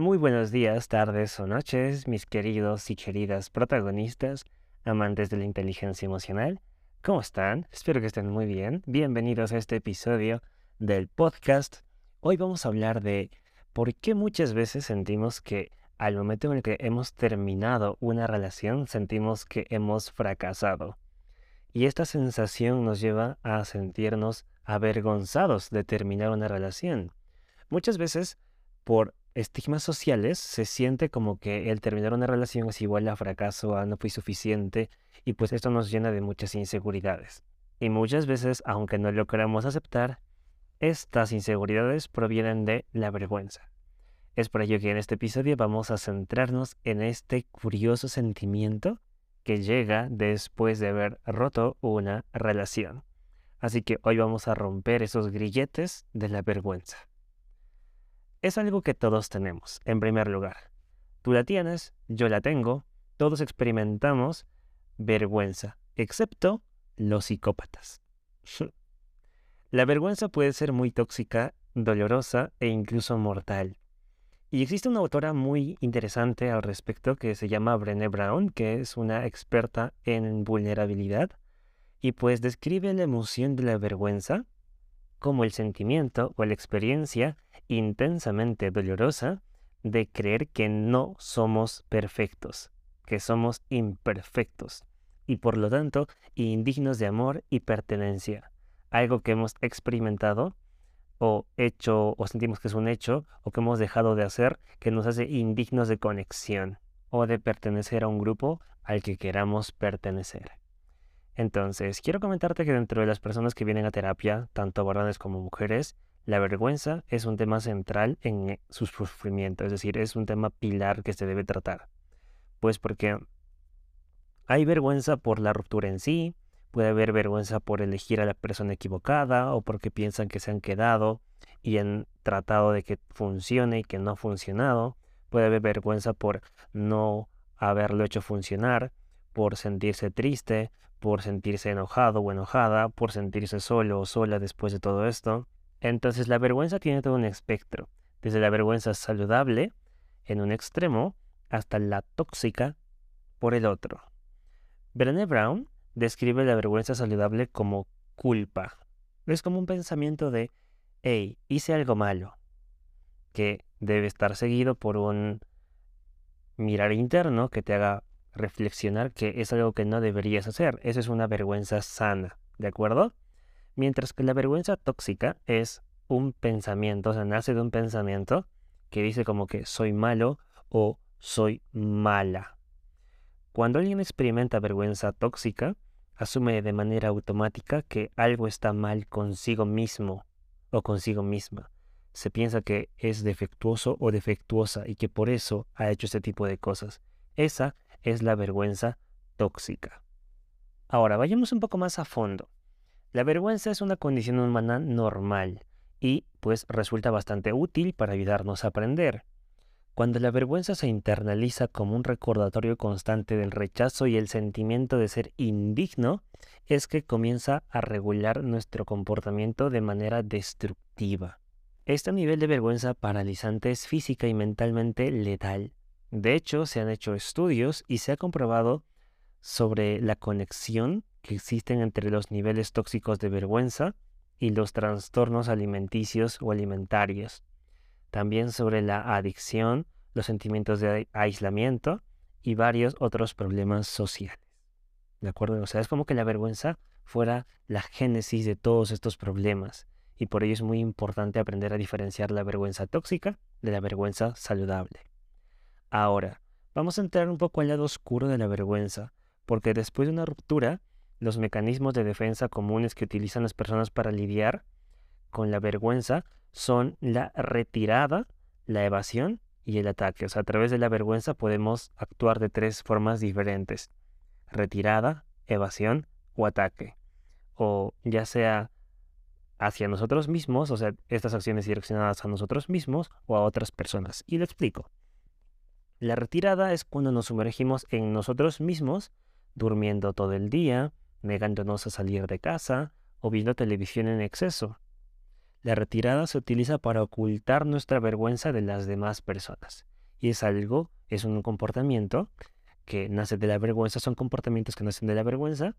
Muy buenos días, tardes o noches, mis queridos y queridas protagonistas, amantes de la inteligencia emocional. ¿Cómo están? Espero que estén muy bien. Bienvenidos a este episodio del podcast. Hoy vamos a hablar de por qué muchas veces sentimos que al momento en el que hemos terminado una relación sentimos que hemos fracasado. Y esta sensación nos lleva a sentirnos avergonzados de terminar una relación. Muchas veces, por estigmas sociales, se siente como que el terminar una relación es igual a fracaso, a no fui suficiente, y pues esto nos llena de muchas inseguridades. Y muchas veces, aunque no lo queramos aceptar, estas inseguridades provienen de la vergüenza. Es por ello que en este episodio vamos a centrarnos en este curioso sentimiento que llega después de haber roto una relación. Así que hoy vamos a romper esos grilletes de la vergüenza. Es algo que todos tenemos, en primer lugar. Tú la tienes, yo la tengo, todos experimentamos vergüenza, excepto los psicópatas. la vergüenza puede ser muy tóxica, dolorosa e incluso mortal. Y existe una autora muy interesante al respecto que se llama Brené Brown, que es una experta en vulnerabilidad, y pues describe la emoción de la vergüenza como el sentimiento o la experiencia intensamente dolorosa de creer que no somos perfectos, que somos imperfectos y por lo tanto indignos de amor y pertenencia, algo que hemos experimentado o hecho o sentimos que es un hecho o que hemos dejado de hacer que nos hace indignos de conexión o de pertenecer a un grupo al que queramos pertenecer. Entonces, quiero comentarte que dentro de las personas que vienen a terapia, tanto varones como mujeres, la vergüenza es un tema central en su sufrimiento, es decir, es un tema pilar que se debe tratar. Pues porque hay vergüenza por la ruptura en sí, Puede haber vergüenza por elegir a la persona equivocada o porque piensan que se han quedado y han tratado de que funcione y que no ha funcionado. Puede haber vergüenza por no haberlo hecho funcionar, por sentirse triste, por sentirse enojado o enojada, por sentirse solo o sola después de todo esto. Entonces la vergüenza tiene todo un espectro, desde la vergüenza saludable en un extremo hasta la tóxica por el otro. Brené Brown describe la vergüenza saludable como culpa. Es como un pensamiento de, hey, hice algo malo, que debe estar seguido por un mirar interno que te haga reflexionar que es algo que no deberías hacer. Eso es una vergüenza sana, ¿de acuerdo? Mientras que la vergüenza tóxica es un pensamiento, o sea, nace de un pensamiento que dice como que soy malo o soy mala. Cuando alguien experimenta vergüenza tóxica, asume de manera automática que algo está mal consigo mismo o consigo misma. Se piensa que es defectuoso o defectuosa y que por eso ha hecho este tipo de cosas. Esa es la vergüenza tóxica. Ahora, vayamos un poco más a fondo. La vergüenza es una condición humana normal y pues resulta bastante útil para ayudarnos a aprender. Cuando la vergüenza se internaliza como un recordatorio constante del rechazo y el sentimiento de ser indigno, es que comienza a regular nuestro comportamiento de manera destructiva. Este nivel de vergüenza paralizante es física y mentalmente letal. De hecho, se han hecho estudios y se ha comprobado sobre la conexión que existen entre los niveles tóxicos de vergüenza y los trastornos alimenticios o alimentarios también sobre la adicción, los sentimientos de aislamiento y varios otros problemas sociales. ¿De acuerdo? O sea, es como que la vergüenza fuera la génesis de todos estos problemas y por ello es muy importante aprender a diferenciar la vergüenza tóxica de la vergüenza saludable. Ahora, vamos a entrar un poco al lado oscuro de la vergüenza, porque después de una ruptura, los mecanismos de defensa comunes que utilizan las personas para lidiar con la vergüenza son la retirada, la evasión y el ataque. O sea, a través de la vergüenza podemos actuar de tres formas diferentes. Retirada, evasión o ataque. O ya sea hacia nosotros mismos, o sea, estas acciones direccionadas a nosotros mismos o a otras personas. Y lo explico. La retirada es cuando nos sumergimos en nosotros mismos, durmiendo todo el día, negándonos a salir de casa o viendo televisión en exceso. La retirada se utiliza para ocultar nuestra vergüenza de las demás personas. Y es algo, es un comportamiento que nace de la vergüenza, son comportamientos que nacen de la vergüenza,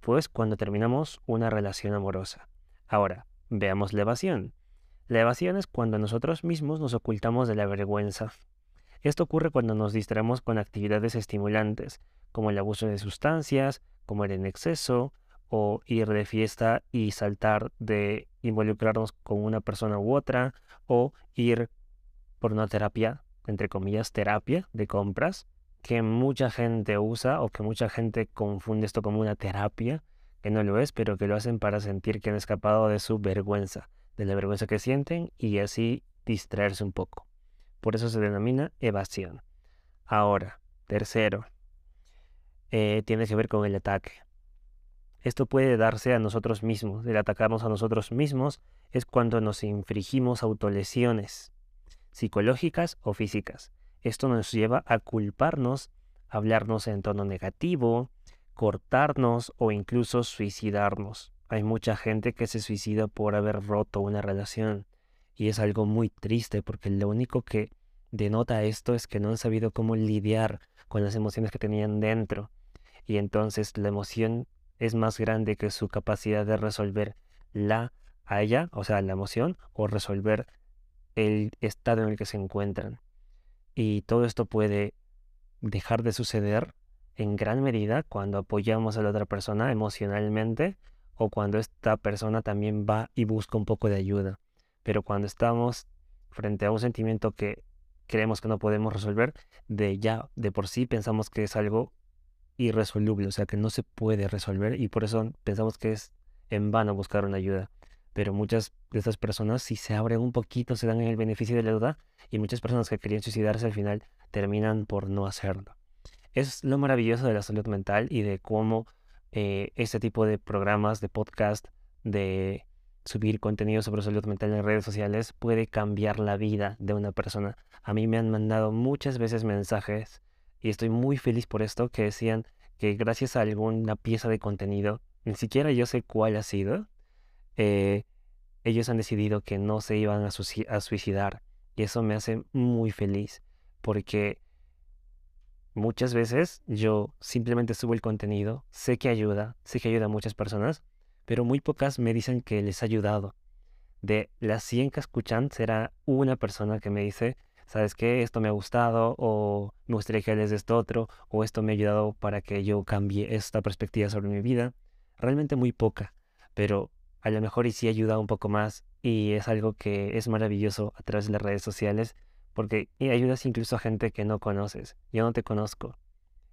pues cuando terminamos una relación amorosa. Ahora, veamos la evasión. La evasión es cuando nosotros mismos nos ocultamos de la vergüenza. Esto ocurre cuando nos distraemos con actividades estimulantes, como el abuso de sustancias, comer en exceso, o ir de fiesta y saltar de involucrarnos con una persona u otra, o ir por una terapia, entre comillas, terapia de compras, que mucha gente usa o que mucha gente confunde esto como una terapia, que no lo es, pero que lo hacen para sentir que han escapado de su vergüenza, de la vergüenza que sienten y así distraerse un poco. Por eso se denomina evasión. Ahora, tercero, eh, tiene que ver con el ataque. Esto puede darse a nosotros mismos. El atacarnos a nosotros mismos es cuando nos infringimos autolesiones psicológicas o físicas. Esto nos lleva a culparnos, hablarnos en tono negativo, cortarnos o incluso suicidarnos. Hay mucha gente que se suicida por haber roto una relación y es algo muy triste porque lo único que denota esto es que no han sabido cómo lidiar con las emociones que tenían dentro y entonces la emoción es más grande que su capacidad de resolver la a ella, o sea, la emoción, o resolver el estado en el que se encuentran. Y todo esto puede dejar de suceder en gran medida cuando apoyamos a la otra persona emocionalmente o cuando esta persona también va y busca un poco de ayuda. Pero cuando estamos frente a un sentimiento que creemos que no podemos resolver, de ya de por sí pensamos que es algo irresoluble, o sea que no se puede resolver y por eso pensamos que es en vano buscar una ayuda. Pero muchas de estas personas, si se abren un poquito, se dan el beneficio de la duda y muchas personas que querían suicidarse al final terminan por no hacerlo. Es lo maravilloso de la salud mental y de cómo eh, este tipo de programas, de podcast, de subir contenido sobre salud mental en redes sociales puede cambiar la vida de una persona. A mí me han mandado muchas veces mensajes y estoy muy feliz por esto, que decían que gracias a alguna pieza de contenido, ni siquiera yo sé cuál ha sido, eh, ellos han decidido que no se iban a, a suicidar. Y eso me hace muy feliz, porque muchas veces yo simplemente subo el contenido, sé que ayuda, sé que ayuda a muchas personas, pero muy pocas me dicen que les ha ayudado. De las 100 que escuchan, será una persona que me dice, ¿sabes qué? Esto me ha gustado o me gustaría que hables de esto otro o esto me ha ayudado para que yo cambie esta perspectiva sobre mi vida. Realmente muy poca, pero a lo mejor y sí ayuda un poco más y es algo que es maravilloso a través de las redes sociales porque ayudas incluso a gente que no conoces. Yo no te conozco.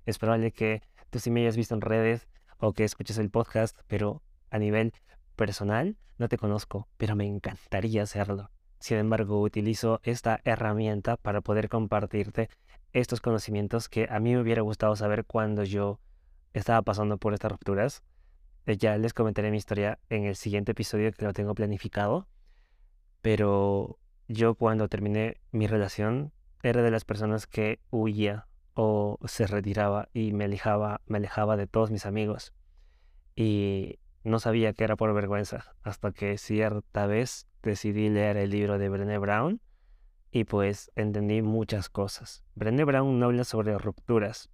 Es probable que tú sí me hayas visto en redes o que escuches el podcast, pero a nivel personal no te conozco, pero me encantaría hacerlo. Sin embargo, utilizo esta herramienta para poder compartirte estos conocimientos que a mí me hubiera gustado saber cuando yo estaba pasando por estas rupturas. Eh, ya les comentaré mi historia en el siguiente episodio que lo tengo planificado. Pero yo cuando terminé mi relación era de las personas que huía o se retiraba y me alejaba, me alejaba de todos mis amigos. Y no sabía que era por vergüenza hasta que cierta vez decidí leer el libro de Brené Brown y pues entendí muchas cosas. Brené Brown no habla sobre rupturas,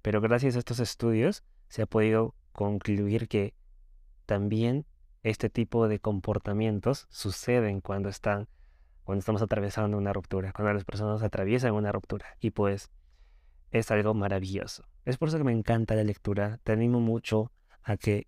pero gracias a estos estudios se ha podido concluir que también este tipo de comportamientos suceden cuando están cuando estamos atravesando una ruptura, cuando las personas atraviesan una ruptura y pues es algo maravilloso. Es por eso que me encanta la lectura, te animo mucho a que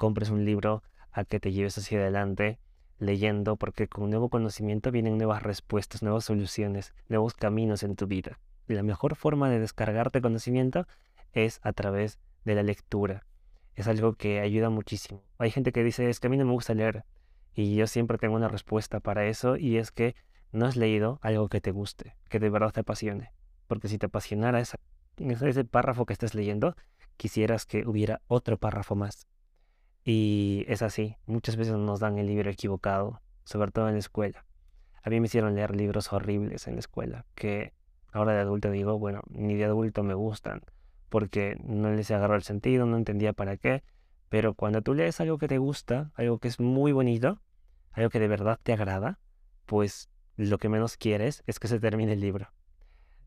compres un libro, a que te lleves hacia adelante leyendo, porque con nuevo conocimiento vienen nuevas respuestas, nuevas soluciones, nuevos caminos en tu vida. Y la mejor forma de descargarte conocimiento es a través de la lectura. Es algo que ayuda muchísimo. Hay gente que dice, es que a mí no me gusta leer. Y yo siempre tengo una respuesta para eso y es que no has leído algo que te guste, que de verdad te apasione. Porque si te apasionara ese párrafo que estás leyendo, quisieras que hubiera otro párrafo más. Y es así, muchas veces nos dan el libro equivocado, sobre todo en la escuela. A mí me hicieron leer libros horribles en la escuela, que ahora de adulto digo, bueno, ni de adulto me gustan, porque no les agarró el sentido, no entendía para qué, pero cuando tú lees algo que te gusta, algo que es muy bonito, algo que de verdad te agrada, pues lo que menos quieres es que se termine el libro.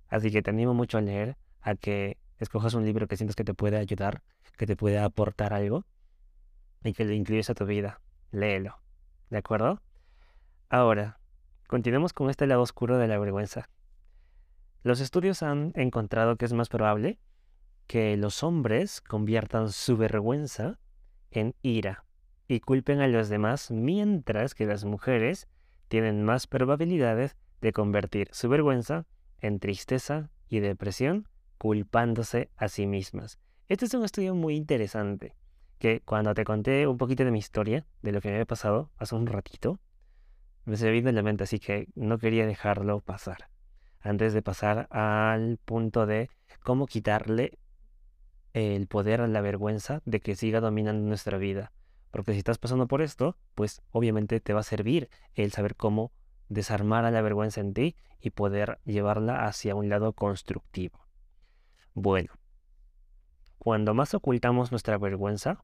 Así que te animo mucho a leer, a que escojas un libro que sientas que te puede ayudar, que te puede aportar algo y que lo incluyes a tu vida. Léelo. ¿De acuerdo? Ahora, continuemos con este lado oscuro de la vergüenza. Los estudios han encontrado que es más probable que los hombres conviertan su vergüenza en ira y culpen a los demás, mientras que las mujeres tienen más probabilidades de convertir su vergüenza en tristeza y depresión, culpándose a sí mismas. Este es un estudio muy interesante, que cuando te conté un poquito de mi historia, de lo que me había pasado hace un ratito, me se vino en la mente, así que no quería dejarlo pasar. Antes de pasar al punto de cómo quitarle el poder a la vergüenza de que siga dominando nuestra vida. Porque si estás pasando por esto, pues obviamente te va a servir el saber cómo desarmar a la vergüenza en ti y poder llevarla hacia un lado constructivo. Bueno, cuando más ocultamos nuestra vergüenza,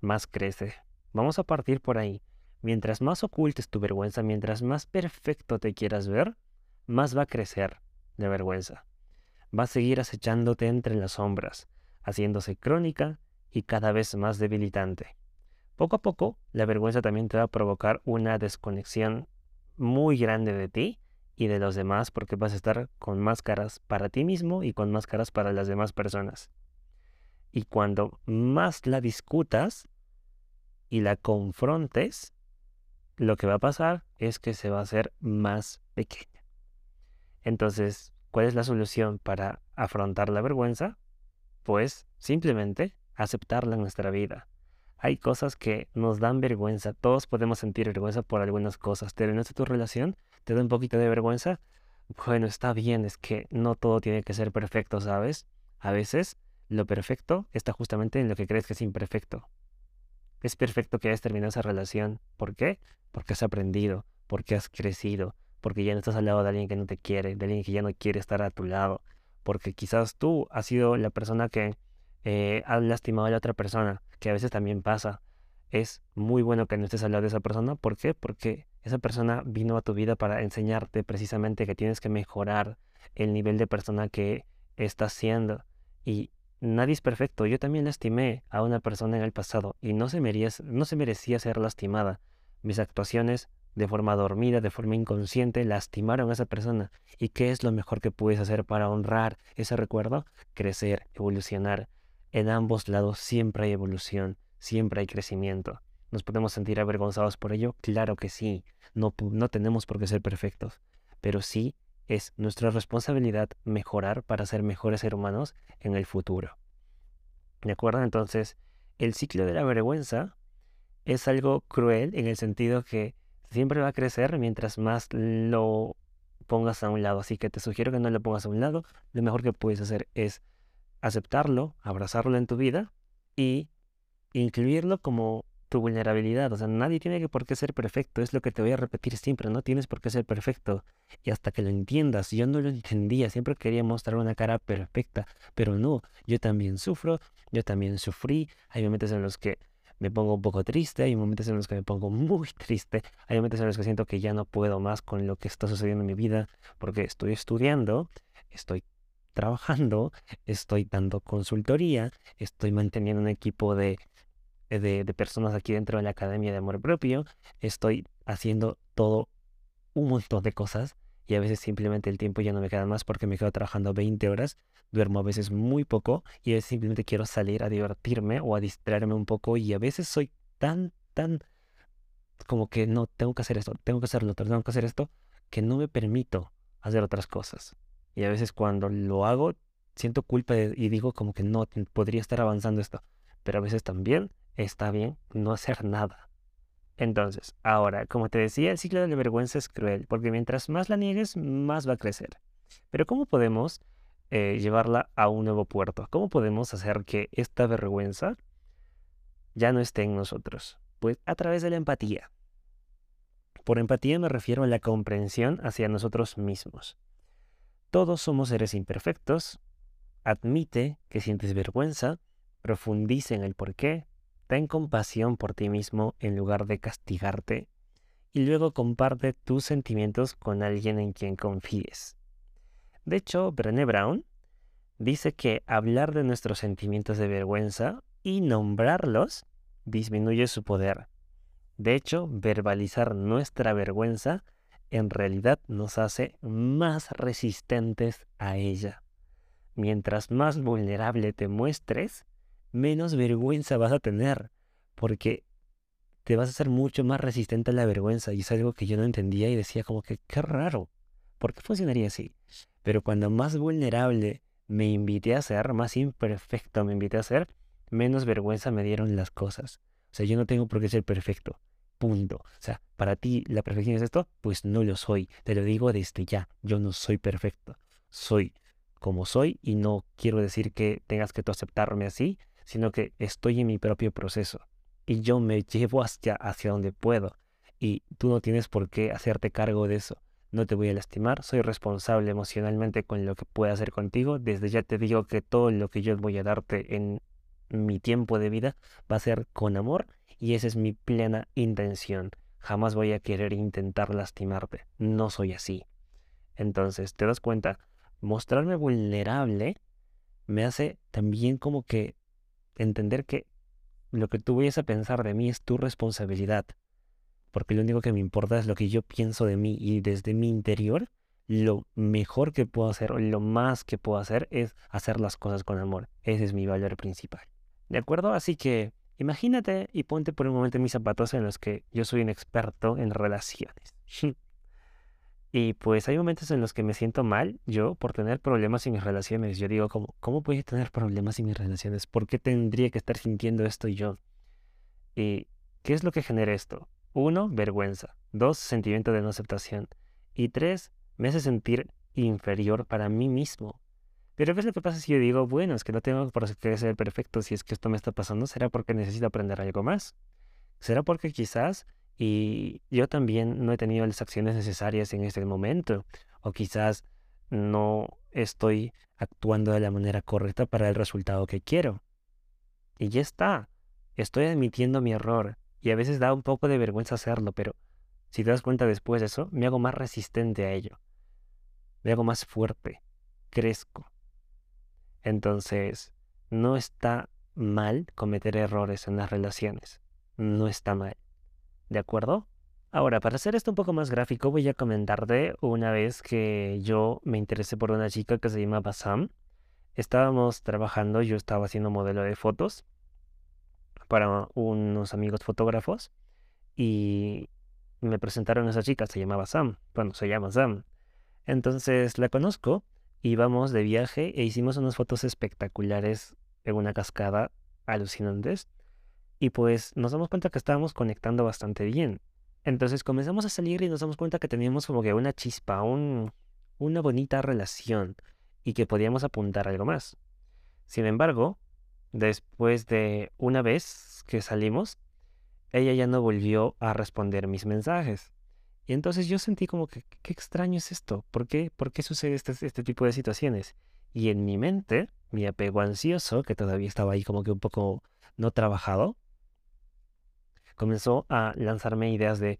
más crece. Vamos a partir por ahí. Mientras más ocultes tu vergüenza, mientras más perfecto te quieras ver, más va a crecer la vergüenza. Va a seguir acechándote entre las sombras, haciéndose crónica y cada vez más debilitante. Poco a poco, la vergüenza también te va a provocar una desconexión muy grande de ti y de los demás porque vas a estar con máscaras para ti mismo y con máscaras para las demás personas. Y cuando más la discutas y la confrontes, lo que va a pasar es que se va a hacer más pequeña. Entonces, ¿cuál es la solución para afrontar la vergüenza? Pues simplemente aceptarla en nuestra vida. Hay cosas que nos dan vergüenza. Todos podemos sentir vergüenza por algunas cosas. ¿Terminaste tu relación? ¿Te da un poquito de vergüenza? Bueno, está bien, es que no todo tiene que ser perfecto, ¿sabes? A veces lo perfecto está justamente en lo que crees que es imperfecto. Es perfecto que hayas terminado esa relación. ¿Por qué? Porque has aprendido, porque has crecido, porque ya no estás al lado de alguien que no te quiere, de alguien que ya no quiere estar a tu lado, porque quizás tú has sido la persona que eh, ha lastimado a la otra persona, que a veces también pasa. Es muy bueno que no estés al lado de esa persona. ¿Por qué? Porque esa persona vino a tu vida para enseñarte precisamente que tienes que mejorar el nivel de persona que estás siendo. Y nadie es perfecto. Yo también lastimé a una persona en el pasado y no se merecía, no se merecía ser lastimada. Mis actuaciones de forma dormida, de forma inconsciente, lastimaron a esa persona. ¿Y qué es lo mejor que puedes hacer para honrar ese recuerdo? Crecer, evolucionar. En ambos lados siempre hay evolución, siempre hay crecimiento. ¿Nos podemos sentir avergonzados por ello? Claro que sí. No, no tenemos por qué ser perfectos. Pero sí es nuestra responsabilidad mejorar para ser mejores seres humanos en el futuro. ¿De acuerdo? Entonces, el ciclo de la vergüenza es algo cruel en el sentido que siempre va a crecer mientras más lo pongas a un lado. Así que te sugiero que no lo pongas a un lado. Lo mejor que puedes hacer es aceptarlo, abrazarlo en tu vida y incluirlo como tu vulnerabilidad. O sea, nadie tiene por qué ser perfecto. Es lo que te voy a repetir siempre. No tienes por qué ser perfecto. Y hasta que lo entiendas, yo no lo entendía. Siempre quería mostrar una cara perfecta. Pero no, yo también sufro. Yo también sufrí. Hay momentos en los que me pongo un poco triste. Hay momentos en los que me pongo muy triste. Hay momentos en los que siento que ya no puedo más con lo que está sucediendo en mi vida. Porque estoy estudiando. Estoy trabajando, estoy dando consultoría, estoy manteniendo un equipo de de, personas aquí dentro de la Academia de Amor Propio. Estoy haciendo todo un montón de cosas y a veces simplemente el tiempo ya no me queda más porque me quedo trabajando 20 horas, duermo a veces muy poco y a veces simplemente quiero salir a divertirme o a distraerme un poco y a veces soy tan, tan como que no, tengo que hacer esto, tengo que hacerlo, tengo que hacer esto, que no me permito hacer otras cosas. Y a veces cuando lo hago, siento culpa y digo como que no, podría estar avanzando esto. Pero a veces también está bien no hacer nada. Entonces, ahora, como te decía, el ciclo de la vergüenza es cruel, porque mientras más la niegues, más va a crecer. Pero ¿cómo podemos eh, llevarla a un nuevo puerto? ¿Cómo podemos hacer que esta vergüenza ya no esté en nosotros? Pues a través de la empatía. Por empatía me refiero a la comprensión hacia nosotros mismos. Todos somos seres imperfectos. Admite que sientes vergüenza, profundice en el por qué, Ten compasión por ti mismo en lugar de castigarte y luego comparte tus sentimientos con alguien en quien confíes. De hecho, Brené Brown dice que hablar de nuestros sentimientos de vergüenza y nombrarlos disminuye su poder. De hecho, verbalizar nuestra vergüenza en realidad nos hace más resistentes a ella. Mientras más vulnerable te muestres, menos vergüenza vas a tener, porque te vas a ser mucho más resistente a la vergüenza y es algo que yo no entendía y decía como que qué raro, ¿por qué funcionaría así? Pero cuando más vulnerable me invité a ser, más imperfecto me invité a ser, menos vergüenza me dieron las cosas. O sea, yo no tengo por qué ser perfecto. Punto. O sea, para ti la perfección es esto, pues no lo soy. Te lo digo desde ya. Yo no soy perfecto. Soy como soy y no quiero decir que tengas que tú aceptarme así, sino que estoy en mi propio proceso y yo me llevo hacia, hacia donde puedo. Y tú no tienes por qué hacerte cargo de eso. No te voy a lastimar, soy responsable emocionalmente con lo que pueda hacer contigo. Desde ya te digo que todo lo que yo voy a darte en mi tiempo de vida va a ser con amor y esa es mi plena intención. Jamás voy a querer intentar lastimarte. No soy así. Entonces, ¿te das cuenta? Mostrarme vulnerable me hace también como que entender que lo que tú vayas a pensar de mí es tu responsabilidad. Porque lo único que me importa es lo que yo pienso de mí y desde mi interior lo mejor que puedo hacer o lo más que puedo hacer es hacer las cosas con amor. Ese es mi valor principal. ¿De acuerdo? Así que imagínate y ponte por un momento en mis zapatos en los que yo soy un experto en relaciones. y pues hay momentos en los que me siento mal yo por tener problemas en mis relaciones. Yo digo, ¿cómo, ¿cómo a tener problemas en mis relaciones? ¿Por qué tendría que estar sintiendo esto yo? ¿Y qué es lo que genera esto? Uno, vergüenza. Dos, sentimiento de no aceptación. Y tres, me hace sentir inferior para mí mismo. Pero ¿qué es lo que pasa si yo digo, bueno, es que no tengo por qué ser perfecto si es que esto me está pasando? ¿Será porque necesito aprender algo más? ¿Será porque quizás y yo también no he tenido las acciones necesarias en este momento? O quizás no estoy actuando de la manera correcta para el resultado que quiero. Y ya está. Estoy admitiendo mi error. Y a veces da un poco de vergüenza hacerlo, pero si te das cuenta después de eso, me hago más resistente a ello. Me hago más fuerte. Crezco. Entonces, no está mal cometer errores en las relaciones. No está mal. ¿De acuerdo? Ahora, para hacer esto un poco más gráfico, voy a comentarte una vez que yo me interesé por una chica que se llamaba Sam. Estábamos trabajando, yo estaba haciendo modelo de fotos para unos amigos fotógrafos y me presentaron a esa chica, se llamaba Sam. Bueno, se llama Sam. Entonces la conozco íbamos de viaje e hicimos unas fotos espectaculares en una cascada alucinantes. Y pues nos damos cuenta que estábamos conectando bastante bien. Entonces comenzamos a salir y nos damos cuenta que teníamos como que una chispa, un, una bonita relación y que podíamos apuntar algo más. Sin embargo, después de una vez que salimos, ella ya no volvió a responder mis mensajes. Y entonces yo sentí como que, qué extraño es esto, ¿por qué, ¿Por qué sucede este, este tipo de situaciones? Y en mi mente, mi apego ansioso, que todavía estaba ahí como que un poco no trabajado, comenzó a lanzarme ideas de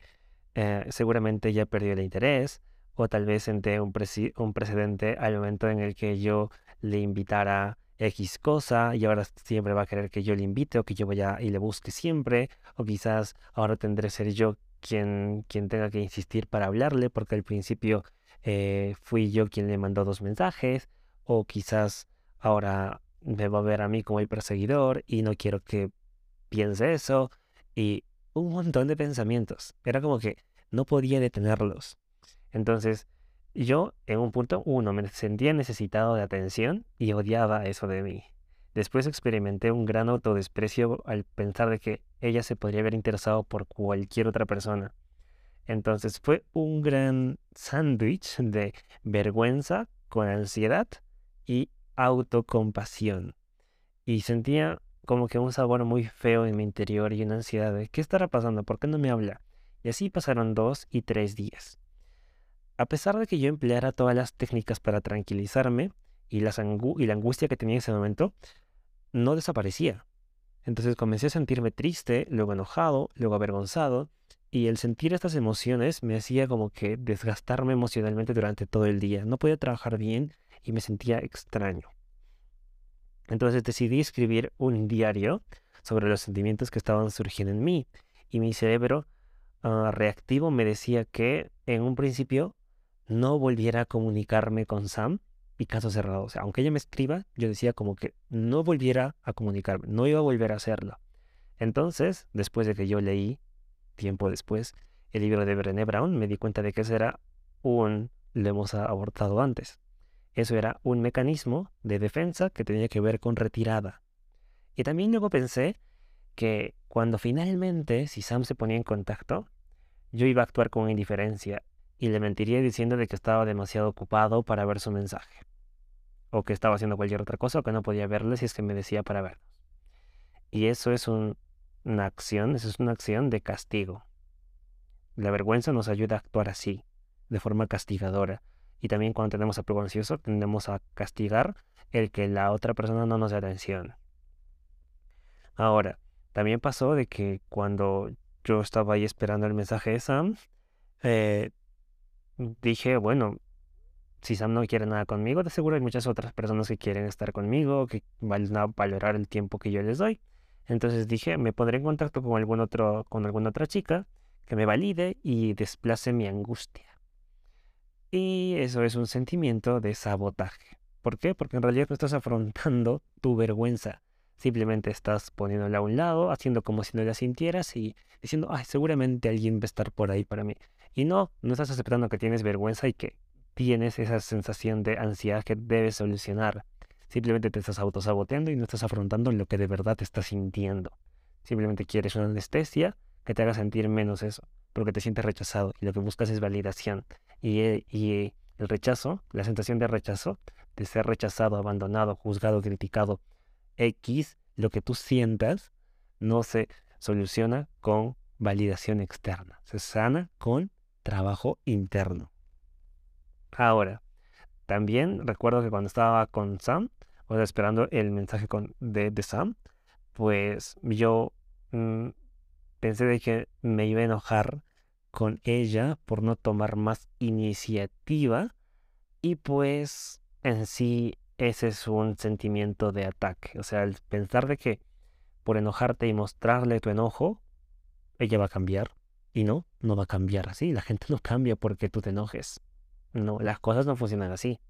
eh, seguramente ya perdió el interés, o tal vez senté un, precedente al momento en el que yo le invitara X cosa y ahora siempre va a querer que yo le invite o que yo vaya y le busque siempre, o quizás ahora tendré que ser yo quien, quien tenga que insistir para hablarle, porque al principio eh, fui yo quien le mandó dos mensajes, o quizás ahora me va a ver a mí como el perseguidor y no quiero que piense eso, y un montón de pensamientos. Era como que no podía detenerlos. Entonces, yo en un punto, uno, me sentía necesitado de atención y odiaba eso de mí. Después experimenté un gran autodesprecio al pensar de que ella se podría haber interesado por cualquier otra persona. Entonces fue un gran sándwich de vergüenza con ansiedad y autocompasión. Y sentía como que un sabor muy feo en mi interior y una ansiedad de ¿qué estará pasando? ¿Por qué no me habla? Y así pasaron dos y tres días. A pesar de que yo empleara todas las técnicas para tranquilizarme y, y la angustia que tenía en ese momento, no desaparecía. Entonces comencé a sentirme triste, luego enojado, luego avergonzado, Y el sentir estas emociones me hacía como que desgastarme emocionalmente durante todo el día. No podía trabajar bien y me sentía extraño. Entonces decidí escribir un diario sobre los sentimientos que estaban surgiendo en mí. Y mi cerebro ah, reactivo me decía que en un principio no volviera a comunicarme con Sam y caso cerrado. O sea, aunque ella me escriba, yo decía como que no volviera a comunicarme, no iba a volver a hacerlo. Entonces, después de que yo leí, tiempo después, el libro de Brené Brown, me di cuenta de que ese era un le hemos abortado antes. Eso era un mecanismo de defensa que tenía que ver con retirada. Y también luego pensé que cuando finalmente, si Sam se ponía en contacto, yo iba a actuar con indiferencia y le mentiría diciendo de que estaba demasiado ocupado para ver su mensaje. O que estaba haciendo cualquier otra cosa o que no podía verle si es que me decía para vernos. Y eso es una acción, eso es una acción de castigo. La vergüenza nos ayuda a actuar así, de forma castigadora. Y también cuando tenemos apego ansioso tendemos a castigar el que la otra persona no nos dé atención. Ahora, también pasó de que cuando yo estaba ahí esperando el mensaje de Sam, eh, dije, bueno, si Sam no quiere nada conmigo, de seguro hay muchas otras personas que quieren estar conmigo, que van a valorar el tiempo que yo les doy. Entonces dije, me pondré en contacto con algún otro, con alguna otra chica que me valide y desplace mi angustia. Y eso es un sentimiento de sabotaje. ¿Por qué? Porque en realidad no estás afrontando tu vergüenza. Simplemente estás poniéndola a un lado, haciendo como si no la sintieras y diciendo, ay, seguramente alguien va a estar por ahí para mí. Y no, no estás aceptando que tienes vergüenza y que tienes esa sensación de ansiedad que debes solucionar. Simplemente te estás autosaboteando y no estás afrontando lo que de verdad te estás sintiendo. Simplemente quieres una anestesia que te haga sentir menos eso, porque te sientes rechazado y lo que buscas es validación. Y, eh, y el rechazo, la sensación de rechazo, de ser rechazado, abandonado, juzgado, criticado, X, lo que tú sientas, no se soluciona con validación externa, se sana con trabajo interno. Ahora, también recuerdo que cuando estaba con Sam, o sea, esperando el mensaje con, de, Sam, pues yo mm, pensé de que me iba a enojar con ella por no tomar más iniciativa y pues en sí ese es un sentimiento de ataque. O sea, el pensar de que por enojarte y mostrarle tu enojo, ella va a cambiar. Y no, no va a cambiar así. La gente no cambia porque tú te enojes. No, las cosas no funcionan así.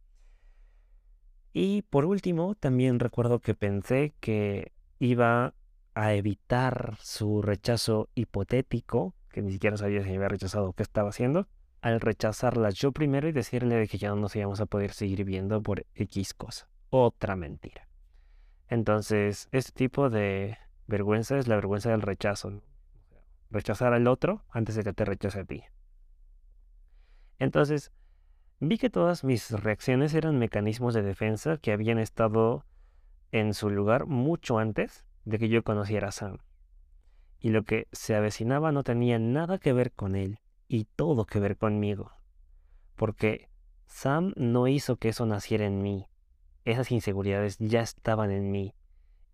Y por último, también recuerdo que pensé que iba a evitar su rechazo hipotético, que ni siquiera sabía si había rechazado o qué estaba haciendo, al rechazarla yo primero y decirle de que ya no nos íbamos a poder seguir viendo por X cosa. Otra mentira. Entonces, este tipo de vergüenza es la vergüenza del rechazo rechazar al otro antes de que te rechace a ti. Entonces, vi que todas mis reacciones eran mecanismos de defensa que habían estado en su lugar mucho antes de que yo conociera a Sam. Y lo que se avecinaba no tenía nada que ver con él y todo que ver conmigo. Porque Sam no hizo que eso naciera en mí. Esas inseguridades ya estaban en mí.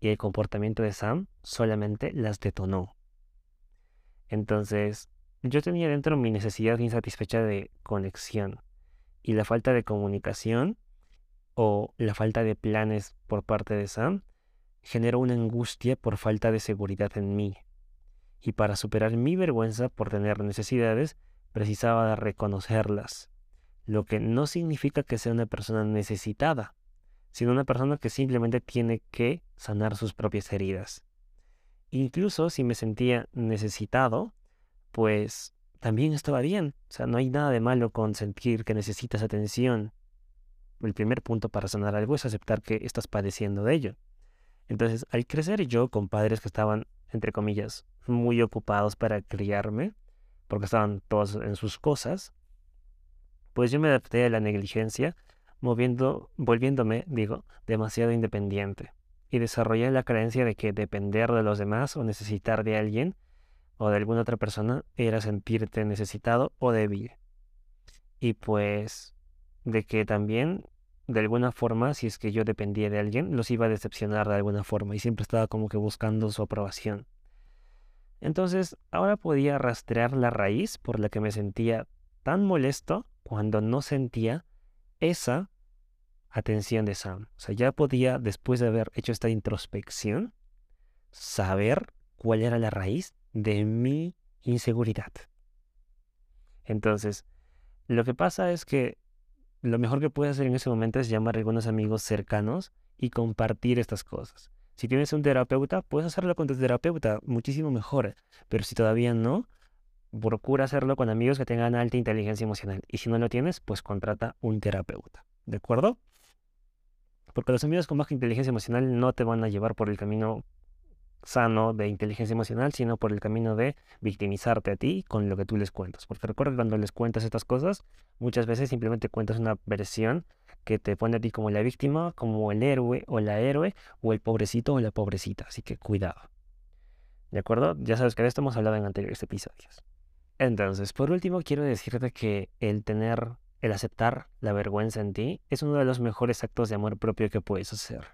Y el comportamiento de Sam solamente las detonó. Entonces, yo tenía dentro mi necesidad insatisfecha de conexión y la falta de comunicación o la falta de planes por parte de Sam generó una angustia por falta de seguridad en mí. Y para superar mi vergüenza por tener necesidades, precisaba de reconocerlas, lo que no significa que sea una persona necesitada, sino una persona que simplemente tiene que sanar sus propias heridas. Incluso si me sentía necesitado, pues también estaba bien. O sea, no hay nada de malo con sentir que necesitas atención. El primer punto para sanar algo es aceptar que estás padeciendo de ello. Entonces, al crecer yo con padres que estaban, entre comillas, muy ocupados para criarme, porque estaban todos en sus cosas, pues yo me adapté a la negligencia, moviendo, volviéndome, digo, demasiado independiente y desarrollé la creencia de que depender de los demás o necesitar de alguien o de alguna otra persona era sentirte necesitado o débil. Y pues de que también, de alguna forma, si es que yo dependía de alguien, los iba a decepcionar de alguna forma y siempre estaba como que buscando su aprobación. Entonces, ahora podía rastrear la raíz por la que me sentía tan molesto cuando no sentía esa atención de Sam. O sea, ya podía, después de haber hecho esta introspección, saber cuál era la raíz de mi inseguridad. Entonces, lo que pasa es que lo mejor que puedes hacer en ese momento es llamar a algunos amigos cercanos y compartir estas cosas. Si tienes un terapeuta, puedes hacerlo con tu terapeuta, muchísimo mejor. Pero si todavía no, procura hacerlo con amigos que tengan alta inteligencia emocional. Y si no lo tienes, pues contrata un terapeuta. ¿De acuerdo? Porque los amigos con baja inteligencia emocional no te van a llevar por el camino sano de inteligencia emocional, sino por el camino de victimizarte a ti con lo que tú les cuentas. Porque recuerda cuando les cuentas estas cosas, muchas veces simplemente cuentas una versión que te pone a ti como la víctima, como el héroe o la héroe, o el pobrecito o la pobrecita. Así que cuidado. ¿De acuerdo? Ya sabes que de esto hemos hablado en anteriores episodios. Entonces, por último, quiero decirte que el tener, el aceptar la vergüenza en ti es uno de los mejores actos de amor propio que puedes hacer.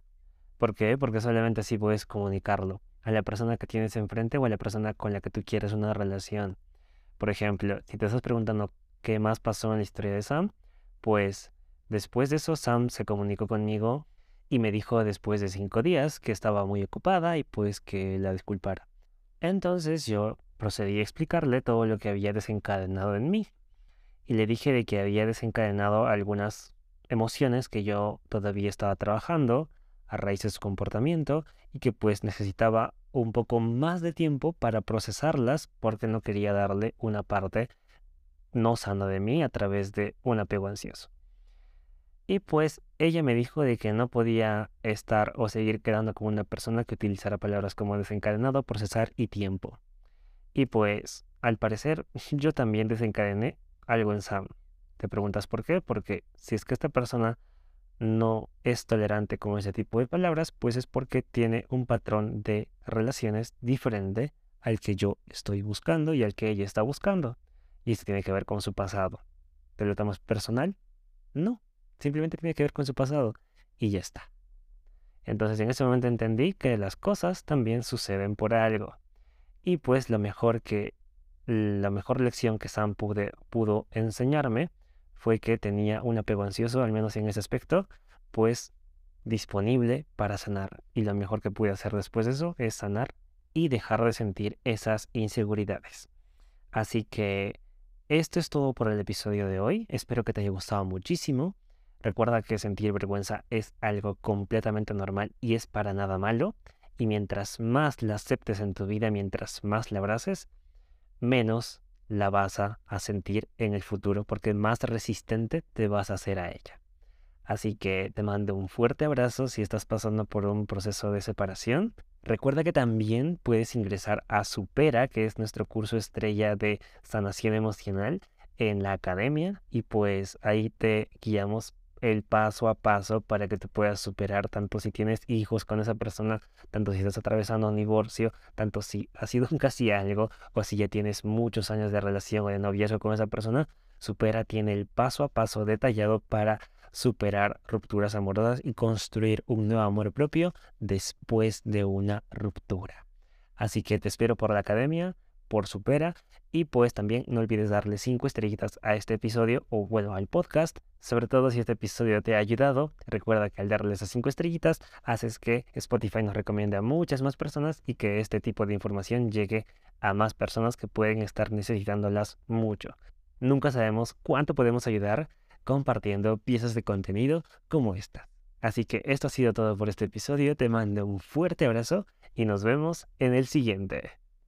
¿Por qué? Porque solamente así puedes comunicarlo a la persona que tienes enfrente o a la persona con la que tú quieres una relación. Por ejemplo, si te estás preguntando qué más pasó en la historia de Sam, pues después de eso Sam se comunicó conmigo y me dijo después de cinco días que estaba muy ocupada y pues que la disculpara. Entonces yo procedí a explicarle todo lo que había desencadenado en mí y le dije de que había desencadenado algunas emociones que yo todavía estaba trabajando a raíz de su comportamiento y que pues necesitaba un poco más de tiempo para procesarlas porque no quería darle una parte no sana de mí a través de un apego ansioso. Y pues ella me dijo de que no podía estar o seguir quedando como una persona que utilizara palabras como desencadenado, procesar y tiempo. Y pues, al parecer, yo también desencadené algo en Sam. ¿Te preguntas por qué? Porque si es que esta persona no es tolerante con ese tipo de palabras, pues es porque tiene un patrón de relaciones diferente al que yo estoy buscando y al que ella está buscando. Y esto tiene que ver con su pasado. ¿Te lo tomas personal? No, simplemente tiene que ver con su pasado y ya está. Entonces en ese momento entendí que las cosas también suceden por algo. Y pues lo mejor que la mejor lección que Sam pudo enseñarme fue que tenía un apego ansioso, al menos en ese aspecto, pues disponible para sanar. Y lo mejor que pude hacer después de eso es sanar y dejar de sentir esas inseguridades. Así que esto es todo por el episodio de hoy. Espero que te haya gustado muchísimo. Recuerda que sentir vergüenza es algo completamente normal y es para nada malo. Y mientras más la aceptes en tu vida, mientras más la abraces, menos la vas a, sentir en el futuro porque más resistente te vas a hacer a ella. Así que te mando un fuerte abrazo si estás pasando por un proceso de separación. Recuerda que también puedes ingresar a Supera, que es nuestro curso estrella de sanación emocional en la academia y pues ahí te guiamos el paso a paso para que te puedas superar, tanto si tienes hijos con esa persona, tanto si estás atravesando un divorcio, tanto si ha sido casi algo, o si ya tienes muchos años de relación o de noviazgo con esa persona, supera tiene el paso a paso detallado para superar rupturas amorosas y construir un nuevo amor propio después de una ruptura. Así que te espero por la academia por Supera. Y pues también no olvides darle 5 estrellitas a este episodio o bueno al podcast. Sobre todo si este episodio te ha ayudado. Recuerda que al darle esas 5 estrellitas haces que Spotify nos recomiende a muchas más personas y que este tipo de información llegue a más personas que pueden estar necesitándolas mucho. Nunca sabemos cuánto podemos ayudar compartiendo piezas de contenido como esta. Así que esto ha sido todo por este episodio. Te mando un fuerte abrazo y nos vemos en el siguiente.